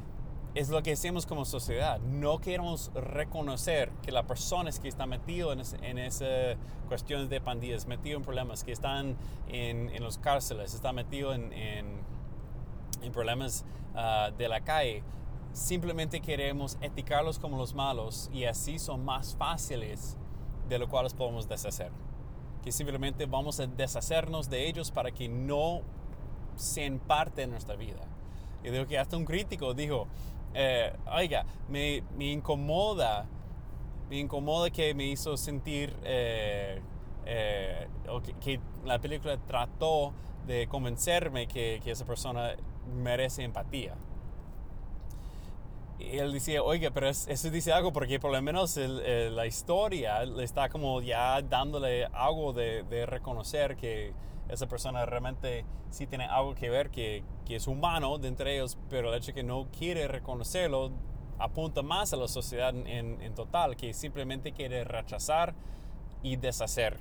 es lo que hacemos como sociedad. No queremos reconocer que la persona que está metido en, esas cuestiones de pandillas, metido en problemas, que están en, en los cárceles, está metido en, en, problemas uh, de la calle, simplemente queremos eticarlos como los malos y así son más fáciles de los cuales podemos deshacer. Que simplemente vamos a deshacernos de ellos para que no sean parte de nuestra vida. Y digo que hasta un crítico dijo, eh, oiga, me, me, incomoda, me incomoda que me hizo sentir eh, eh, o que, la película trató de convencerme que, que esa persona merece empatía. Y él decía, oiga, pero eso dice algo porque por lo menos la historia le está como ya dándole algo de, reconocer que esa persona realmente sí tiene algo que ver, que, que es humano de entre ellos, pero el hecho que no quiere reconocerlo apunta más a la sociedad en, en total, que simplemente quiere rechazar y deshacer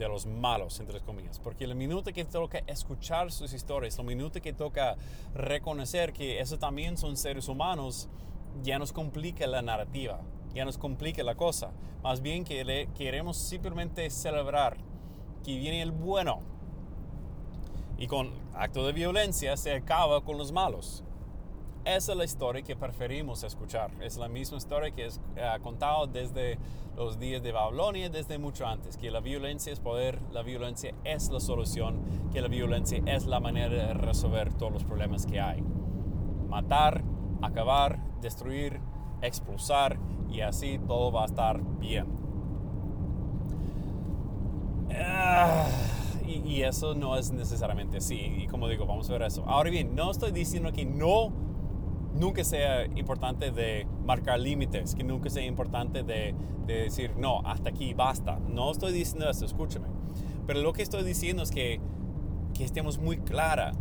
de los malos, entre comillas. Porque el minuto que toca escuchar sus historias, el minuto que toca reconocer que eso también son seres humanos, ya nos complica la narrativa, ya nos complica la cosa. Más bien que queremos simplemente celebrar que viene el bueno. Y con acto de violencia se acaba con los malos. Esa es la historia que preferimos escuchar. Es la misma historia que es eh, contado desde los días de Babilonia, desde mucho antes, que la violencia es poder, la violencia es la solución, que la violencia es la manera de resolver todos los problemas que hay. Matar, acabar, destruir, expulsar y así todo va a estar bien. Y, y, eso no es necesariamente así. Y como digo, vamos a ver eso. Ahora bien, no estoy diciendo que no nunca sea importante de marcar límites, que nunca sea importante de, decir, no, hasta aquí basta. No estoy diciendo eso, escúchame. Pero lo que estoy diciendo es que, que estemos muy clara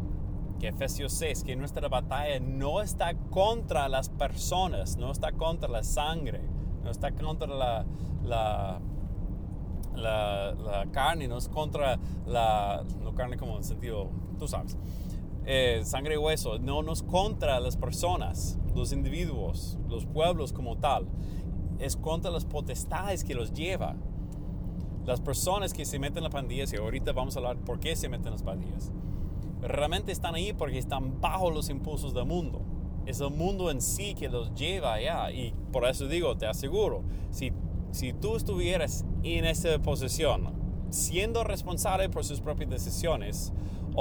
que Efesios 6, que nuestra batalla no está contra las personas, no está contra la sangre, no está contra la, la, la, carne, no es contra la, no carne como en sentido, tú sabes, eh, sangre y hueso, no nos contra las personas, los individuos, los pueblos como tal, es contra las potestades que los lleva. Las personas que se meten en las pandillas, y ahorita vamos a hablar por qué se meten en las pandillas, realmente están ahí porque están bajo los impulsos del mundo. Es el mundo en sí que los lleva allá. Y por eso digo, te aseguro, si, si tú estuvieras en esa posición, siendo responsable por sus propias decisiones,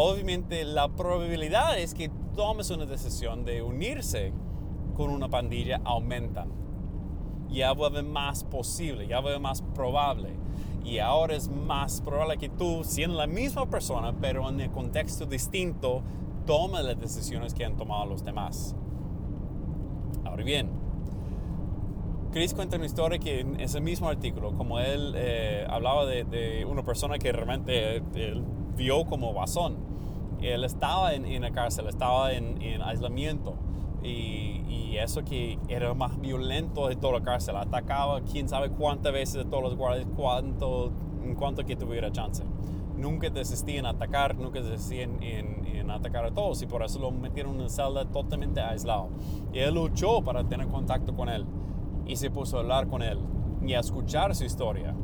obviamente la probabilidad es que tomes una decisión de unirse con una pandilla aumentan. Ya vuelve más posible, ya vuelve más probable. Y ahora es más probable que tú, siendo la misma persona, pero en el contexto distinto, tomes las decisiones que han tomado los demás. Ahora bien, Chris cuenta una historia que en ese mismo artículo, como él eh, hablaba de, una persona que realmente él vio como basón, él estaba en, la cárcel, estaba en, aislamiento y, eso que era más violento de toda la cárcel, atacaba quién sabe cuántas veces de todos los guardias, cuánto, en cuanto que tuviera chance. Nunca desistía en atacar, nunca desistía en, en, atacar a todos y por eso lo metieron en una celda totalmente aislado. Y él luchó para tener contacto con él y se puso a hablar con él y a escuchar su historia.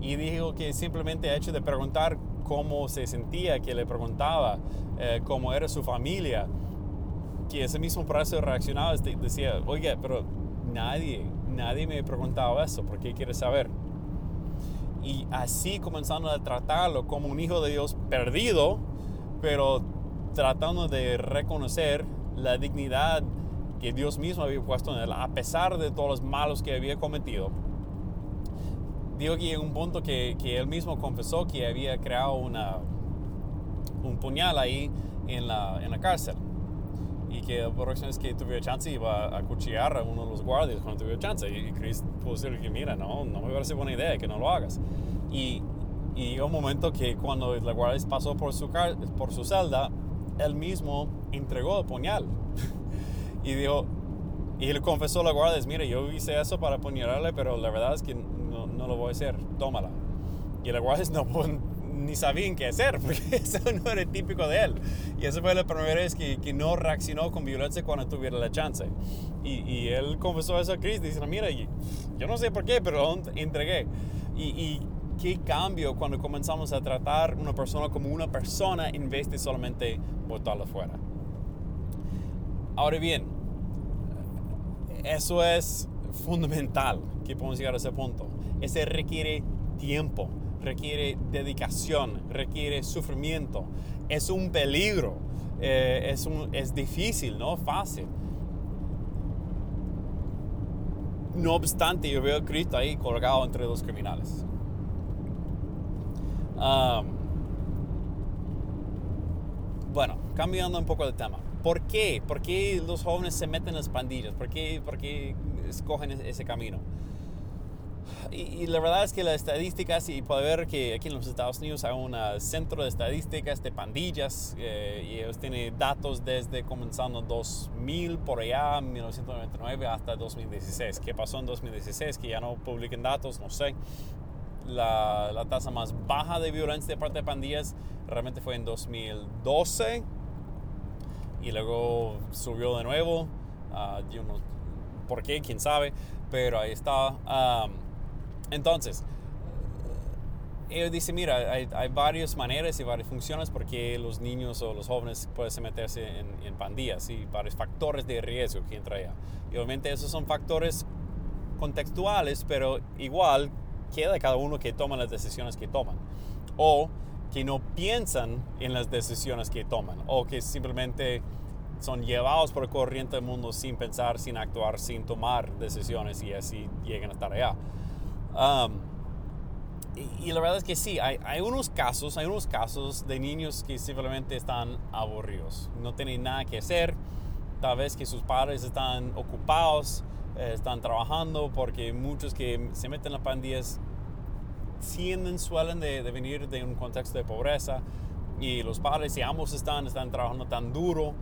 Y dijo que simplemente el hecho de preguntar cómo se sentía, que le preguntaba eh, cómo era su familia, que ese mismo proceso reaccionaba, decía, oye, pero nadie, nadie me ha preguntado eso, ¿por qué quieres saber? Y así comenzando a tratarlo como un hijo de Dios perdido, pero tratando de reconocer la dignidad que Dios mismo había puesto en él, a pesar de todos los malos que había cometido. Digo que en un punto que, que él mismo confesó que había creado una, un puñal ahí en la, en la cárcel y que la próxima vez que tuviera chance iba a cuchillar a uno de los guardias cuando tuviera chance. Y Chris pudo decir que mira, no, no me parece buena idea que no lo hagas. Y, y llegó un momento que cuando la guardia pasó por su, por su celda, él mismo entregó el puñal. <laughs> Y dijo, y le confesó a la guardia, mire, yo hice eso para apuñalarle, pero la verdad es que no, lo voy a hacer, tómala. Y la guardia no ni sabían qué hacer, <laughs> porque eso no era típico de él. Y esa fue la primera vez que, que no reaccionó con violencia cuando tuviera la chance. Y, y él confesó eso a Chris, diciendo, mira, yo no sé por qué, pero entregué. Y, y qué cambio cuando comenzamos a tratar una persona como una persona en vez de solamente botarla fuera. Ahora bien, eso es fundamental que podemos llegar a ese punto. Ese requiere tiempo, requiere dedicación, requiere sufrimiento. Es un peligro, eh, es, un, es difícil, no fácil. No obstante, yo veo a Cristo ahí colgado entre dos criminales. bueno, cambiando un poco de tema. ¿Por qué? ¿Por qué los jóvenes se meten en las pandillas? ¿Por qué, por qué escogen ese camino? Y, la verdad es que las estadísticas, y puede ver que aquí en los Estados Unidos hay un centro de estadísticas de pandillas, eh, y ellos tienen datos desde comenzando 2000 por allá, 1999 hasta 2016. ¿Qué pasó en 2016? Que ya no publiquen datos, no sé. La, la tasa más baja de violencia de parte de pandillas realmente fue en 2012 y luego subió de nuevo. Uh, yo no, ¿Por qué? ¿Quién sabe? Pero ahí está. Entonces, ellos dicen, mira, hay, varias maneras y varias funciones porque los niños o los jóvenes pueden meterse en, pandillas y varios factores de riesgo que entra allá. Y obviamente esos son factores contextuales, pero igual queda cada uno que toma las decisiones que toman. O que no piensan en las decisiones que toman. O que simplemente son llevados por el corriente del mundo sin pensar, sin actuar, sin tomar decisiones y así llegan a estar allá. Um, y, la verdad es que sí, hay, hay, unos casos, hay unos casos de niños que simplemente están aburridos, no tienen nada que hacer, tal vez que sus padres están ocupados, eh, están trabajando, porque muchos que se meten en las pandillas tienden, suelen de, de, venir de un contexto de pobreza y los padres y ambos están, están trabajando tan duro,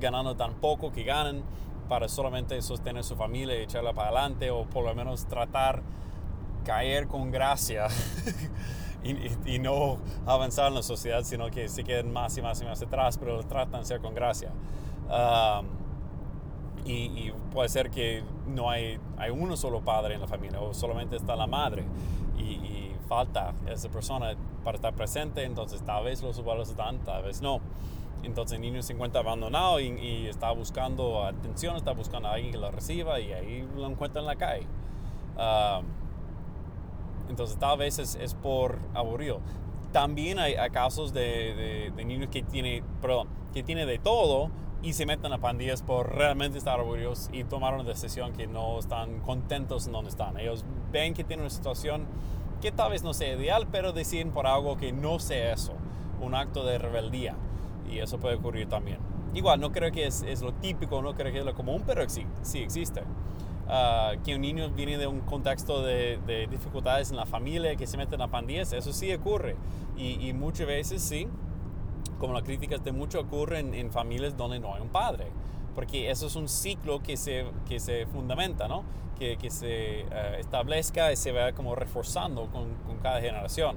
ganando tan poco que ganan para solamente sostener su familia y echarla para adelante o por lo menos tratar caer con gracia <laughs> y, no avanzar en la sociedad, sino que se queden más y más y más atrás, pero tratan de ser con gracia. y, puede ser que no hay, hay uno solo padre en la familia o solamente está la madre y, falta esa persona para estar presente, entonces tal vez los abuelos están, tal vez no. Entonces el niño se encuentra abandonado y, está buscando atención, está buscando a alguien que lo reciba y ahí lo encuentra en la calle. Entonces tal vez es, por aburrido. También hay, casos de, niños que tiene, perdón, que tiene de todo y se meten a pandillas por realmente estar aburridos y tomar una decisión que no están contentos en donde están. Ellos ven que tienen una situación que tal vez no sea ideal, pero deciden por algo que no sea eso, un acto de rebeldía. Y eso puede ocurrir también. Igual, no creo que es, es lo típico, no creo que es lo común, pero sí, sí existe. Ah, que un niño viene de un contexto de, dificultades en la familia, que se meten a pandillas, eso sí ocurre. Y, muchas veces sí, como la crítica de mucho ocurre en, familias donde no hay un padre. Porque eso es un ciclo que se, que se fundamenta, ¿no? Que, que se uh, establezca y se vaya como reforzando con, con cada generación.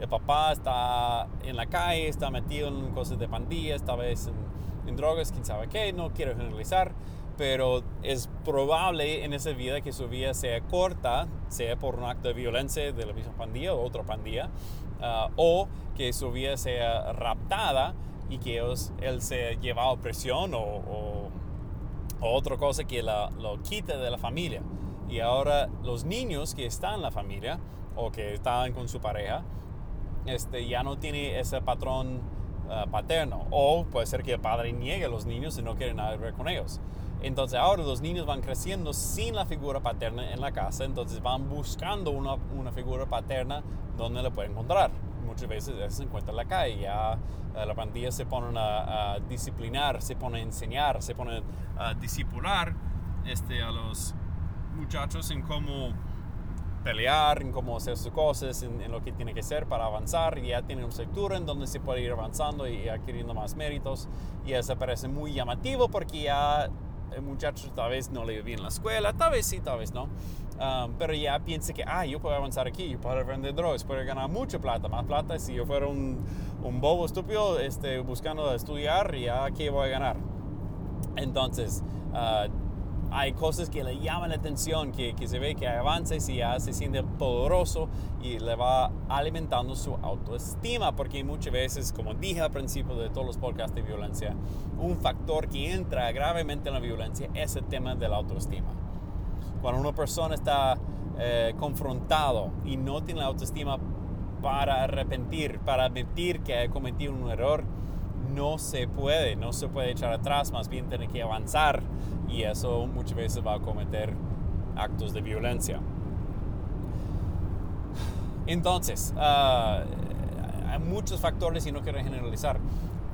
El papá está en la calle, está metido en cosas de pandillas, tal vez en, en, drogas, quién sabe qué, no quiero generalizar, pero es probable en esa vida que su vida sea corta, sea por un acto de violencia de la misma pandilla o otra pandilla, uh, o que su vida sea raptada y que él sea llevado a presión o, o, otra cosa que la, lo quite de la familia. Y ahora los niños que están en la familia o que están con su pareja, este, ya no tiene ese patrón uh, paterno. O puede ser que el padre niegue a los niños y no quiere nada ver con ellos. Entonces ahora los niños van creciendo sin la figura paterna en la casa, entonces van buscando una, una figura paterna donde la pueden encontrar. Muchas veces se encuentra en la calle, ya eh, la pandilla se ponen a, disciplinar, se pone a enseñar, se pone a discipular este, a los muchachos en cómo pelear, en cómo hacer sus cosas, en, lo que tiene que ser para avanzar. Y ya tiene una estructura en donde se puede ir avanzando y adquiriendo más méritos. Y eso parece muy llamativo porque ya el muchacho tal vez no le iba bien en la escuela, tal vez sí, tal vez no. Um, pero ya piensa que, ah, yo puedo avanzar aquí, yo puedo vender drogas, puedo ganar mucha plata, más plata. Si yo fuera un, un bobo estúpido este, buscando estudiar, ya aquí voy a ganar. Entonces, uh, hay cosas que le llaman la atención, que, que se ve que avanza y ya se siente poderoso y le va alimentando su autoestima, porque muchas veces, como dije al principio de todos los podcasts de violencia, un factor que entra gravemente en la violencia es el tema de la autoestima. Cuando una persona está eh, confrontado y no tiene la autoestima para arrepentir, para admitir que ha cometido un error, no se puede, no se puede echar atrás, más bien tiene que avanzar y eso muchas veces va a cometer actos de violencia. Entonces, ah, hay muchos factores y no quiero generalizar.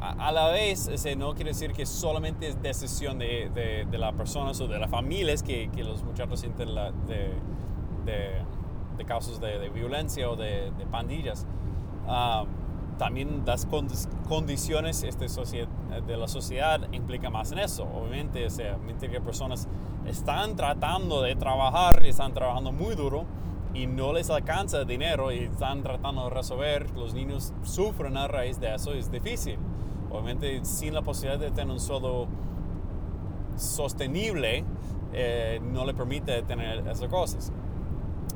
A, la vez, no quiere decir que solamente es decisión de, de, de las personas o de las familias que, que los muchachos sienten la, de, de, casos de, violencia o de, pandillas. Ah, también las condiciones este, de la sociedad implica más en eso. Obviamente, o sea, que personas están tratando de trabajar y están trabajando muy duro y no les alcanza dinero y están tratando de resolver, los niños sufren a raíz de eso, es difícil. Obviamente, sin la posibilidad de tener un sueldo sostenible, eh, no le permite tener esas cosas.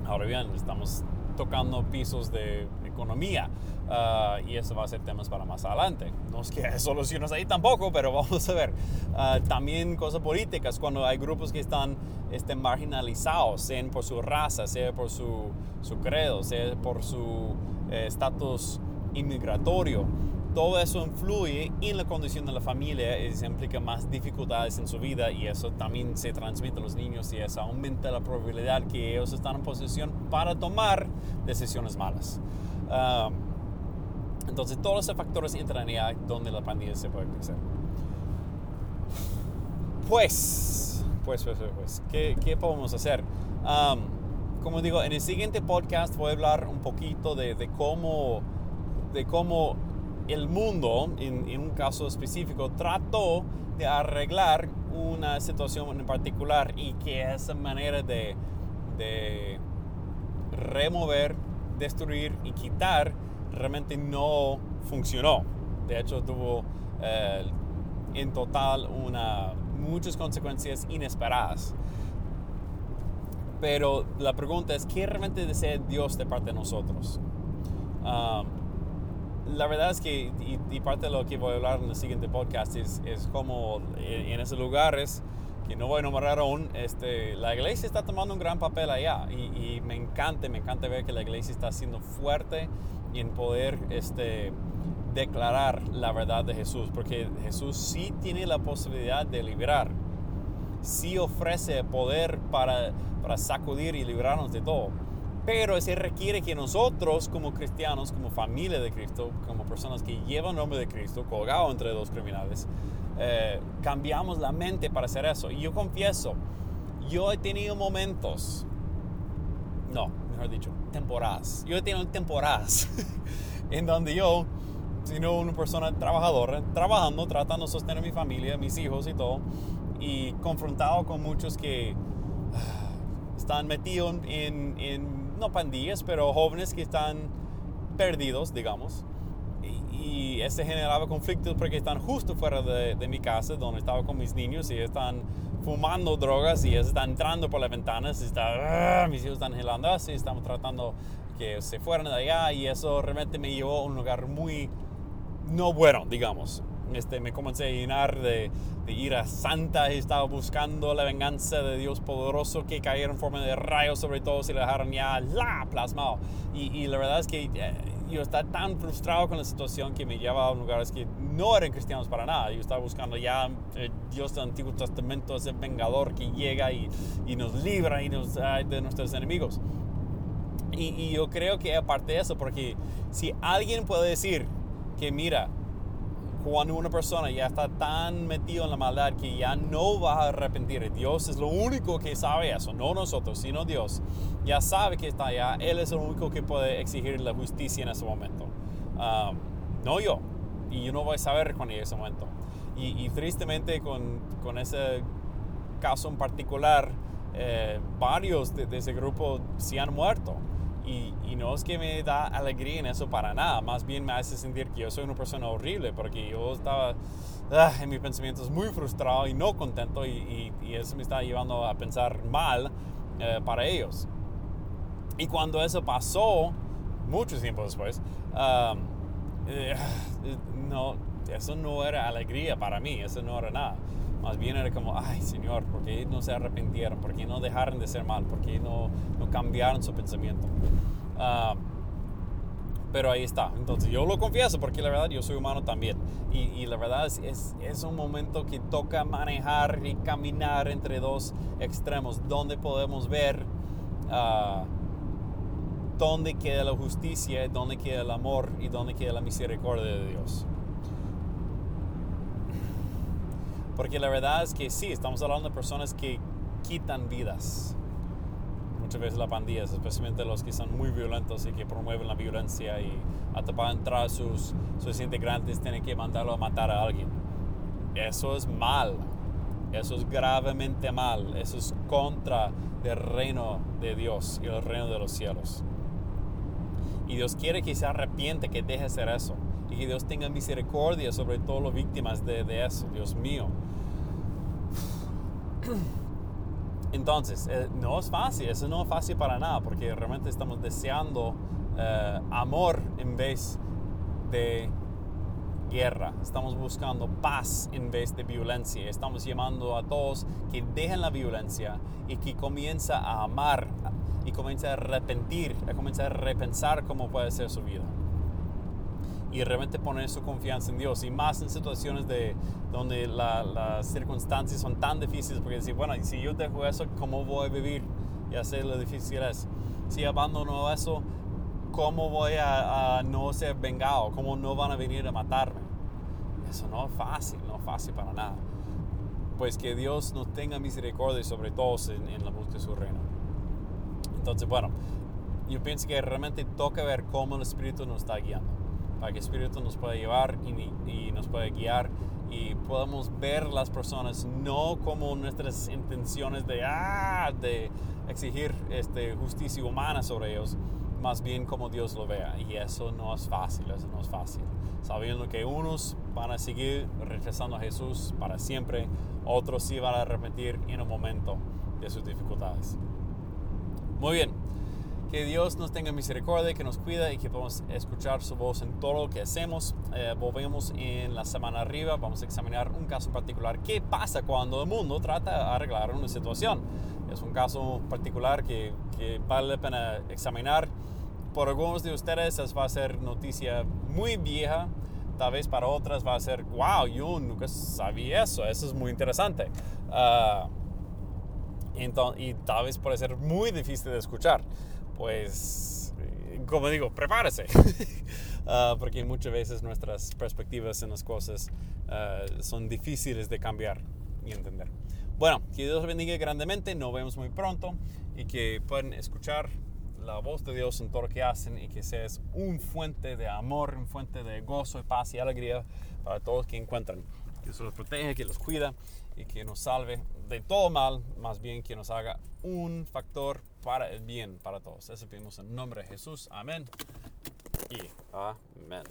Ahora bien, estamos tocando pisos de economía ah, y eso va a ser temas para más adelante. No es que <laughs> soluciones ahí tampoco, pero <laughs> vamos a ver. Ah, también cosas políticas, cuando hay grupos que están este, marginalizados, sea por su raza, sea por su, su credo, sea por su eh, estatus inmigratorio todo eso influye en la condición de la familia y se implica más dificultades en su vida y eso también se transmite a los niños y eso aumenta la probabilidad que ellos están en posición para tomar decisiones malas. entonces todos esos factores entran ahí donde la pandilla se puede crecer. Pues, pues, pues, pues, pues ¿qué, ¿qué, podemos hacer? como digo, en el siguiente podcast voy a hablar un poquito de, de cómo, de cómo el mundo, en, un caso específico, trató de arreglar una situación en particular y que esa manera de, remover, destruir y quitar realmente no funcionó. De hecho, tuvo eh, en total una, muchas consecuencias inesperadas. Pero la pregunta es, ¿qué realmente desea Dios de parte de nosotros? Ah, la verdad es que, y, parte de lo que voy a hablar en el siguiente podcast, es, es como en, esos lugares, que no voy a nombrar aún, este, la iglesia está tomando un gran papel allá. Y, me encanta, me encanta ver que la iglesia está siendo fuerte en poder este, declarar la verdad de Jesús, porque Jesús sí tiene la posibilidad de liberar, sí ofrece poder para, para sacudir y librarnos de todo pero ese requiere que nosotros como cristianos, como familia de Cristo, como personas que llevan el nombre de Cristo, colgado entre dos criminales, eh, cambiamos la mente para hacer eso. Y yo confieso, yo he tenido momentos, no, mejor dicho, temporadas. Yo he tenido temporadas <laughs> en donde yo, siendo una persona trabajadora, trabajando, tratando de sostener a mi familia, mis hijos y todo, y confrontado con muchos que ah, están metidos en, en no pandillas, pero jóvenes que están perdidos, digamos. Y, ese generaba conflictos porque están justo fuera de, mi casa, donde estaba con mis niños, y están fumando drogas y están entrando por las ventanas, y está, ah, mis hijos están gelando así, estamos tratando que se fueran de allá, y eso realmente me llevó a un lugar muy no bueno, digamos. Este, me comencé a llenar de, de ira santa y estaba buscando la venganza de Dios poderoso que cayera en forma de rayos sobre todos y le dejaron ya la plasmado. Y, la verdad es que eh, yo estaba tan frustrado con la situación que me llevaba a lugares que no eran cristianos para nada. Yo estaba buscando ya eh, Dios del Antiguo Testamento, ese vengador que llega y, nos libra y nos, de nuestros enemigos. Y yo creo que aparte de eso, porque si alguien puede decir que mira, cuando una persona ya está tan metido en la maldad que ya no va a arrepentir, Dios es lo único que sabe eso, no nosotros, sino Dios. Ya sabe que está allá, Él es el único que puede exigir la justicia en ese momento. Um, no yo. Y yo no voy a saber con ese momento. Y, tristemente con, con, ese caso en particular, eh, varios de, de ese grupo se han muerto. Y, no es que me da alegría en eso para nada, más bien me hace sentir que yo soy una persona horrible porque yo estaba ah, en mis pensamientos muy frustrado y no contento y, eso me está llevando a pensar mal eh, para ellos. Y cuando eso pasó, mucho tiempo después, eh, no, eso no era alegría para mí, eso no era nada. Más bien era como, ay Señor, ¿por qué no se arrepintieron? ¿Por qué no dejaron de ser mal? ¿Por qué no, no cambiaron su pensamiento? Ah, pero ahí está. Entonces yo lo confieso porque la verdad yo soy humano también. Y, y la verdad es, es, es, un momento que toca manejar y caminar entre dos extremos donde podemos ver uh, dónde queda la justicia, dónde queda el amor y dónde queda la misericordia de Dios. Porque la verdad es que sí, estamos hablando de personas que quitan vidas. Muchas veces las pandillas, especialmente los que son muy violentos y que promueven la violencia y hasta para entrar sus, sus integrantes tienen que mandarlo a matar a alguien. Eso es mal. Eso es gravemente mal. Eso es contra el reino de Dios y el reino de los cielos. Y Dios quiere que se arrepiente, que deje de hacer eso. Y que Dios tenga misericordia sobre todas las víctimas de, de eso. Dios mío. <clears throat> Entonces, eh, no es fácil, eso no es fácil para nada, porque realmente estamos deseando eh, amor en vez de guerra, estamos buscando paz en vez de violencia, estamos llamando a todos que dejen la violencia y que comiencen a amar y comiencen a arrepentir, a comenzar a repensar cómo puede ser su vida y realmente poner su confianza en Dios. Y más en situaciones de, donde las circunstancias son tan difíciles, porque decir, bueno, si yo dejo eso, ¿cómo voy a vivir? Y hacer lo difícil es. Si abandono eso, ¿cómo voy a, no ser vengado? ¿Cómo no van a venir a matarme? Eso no es fácil, no es fácil para nada. Pues que Dios nos tenga misericordia sobre todos en, en la búsqueda de su reino. Entonces, bueno, yo pienso que realmente toca ver cómo el Espíritu nos está guiando para que el Espíritu nos pueda llevar y, nos pueda guiar y podamos ver las personas no como nuestras intenciones de, ah, de exigir este, justicia humana sobre ellos, más bien como Dios lo vea. Y eso no es fácil, eso no es fácil. Sabiendo que unos van a seguir rechazando a Jesús para siempre, otros sí van a arrepentir en un momento de sus dificultades. Muy bien. Que Dios nos tenga misericordia, que nos cuida y que podamos escuchar su voz en todo lo que hacemos. Eh, volvemos en la semana arriba, vamos a examinar un caso particular. ¿Qué pasa cuando el mundo trata de arreglar una situación? Es un caso particular que, que vale la pena examinar. Por algunos de ustedes eso va a ser noticia muy vieja, tal vez para otras va a ser, wow, yo nunca sabía eso, eso es muy interesante. Uh, y tal vez puede ser muy difícil de escuchar pues, eh, como digo, prepárese. <laughs> Ah, porque muchas veces nuestras perspectivas en las cosas ah, son difíciles de cambiar y entender. Bueno, que Dios bendiga grandemente, nos vemos muy pronto y que puedan escuchar la voz de Dios en todo lo que hacen y que seas un fuente de amor, un fuente de gozo, paz y alegría para todos que encuentran. Que Dios los protege, que los cuida y que nos salve de todo mal, más bien que nos haga un factor para el bien para todos. Eso pedimos en nombre de Jesús. Amén. Y amén.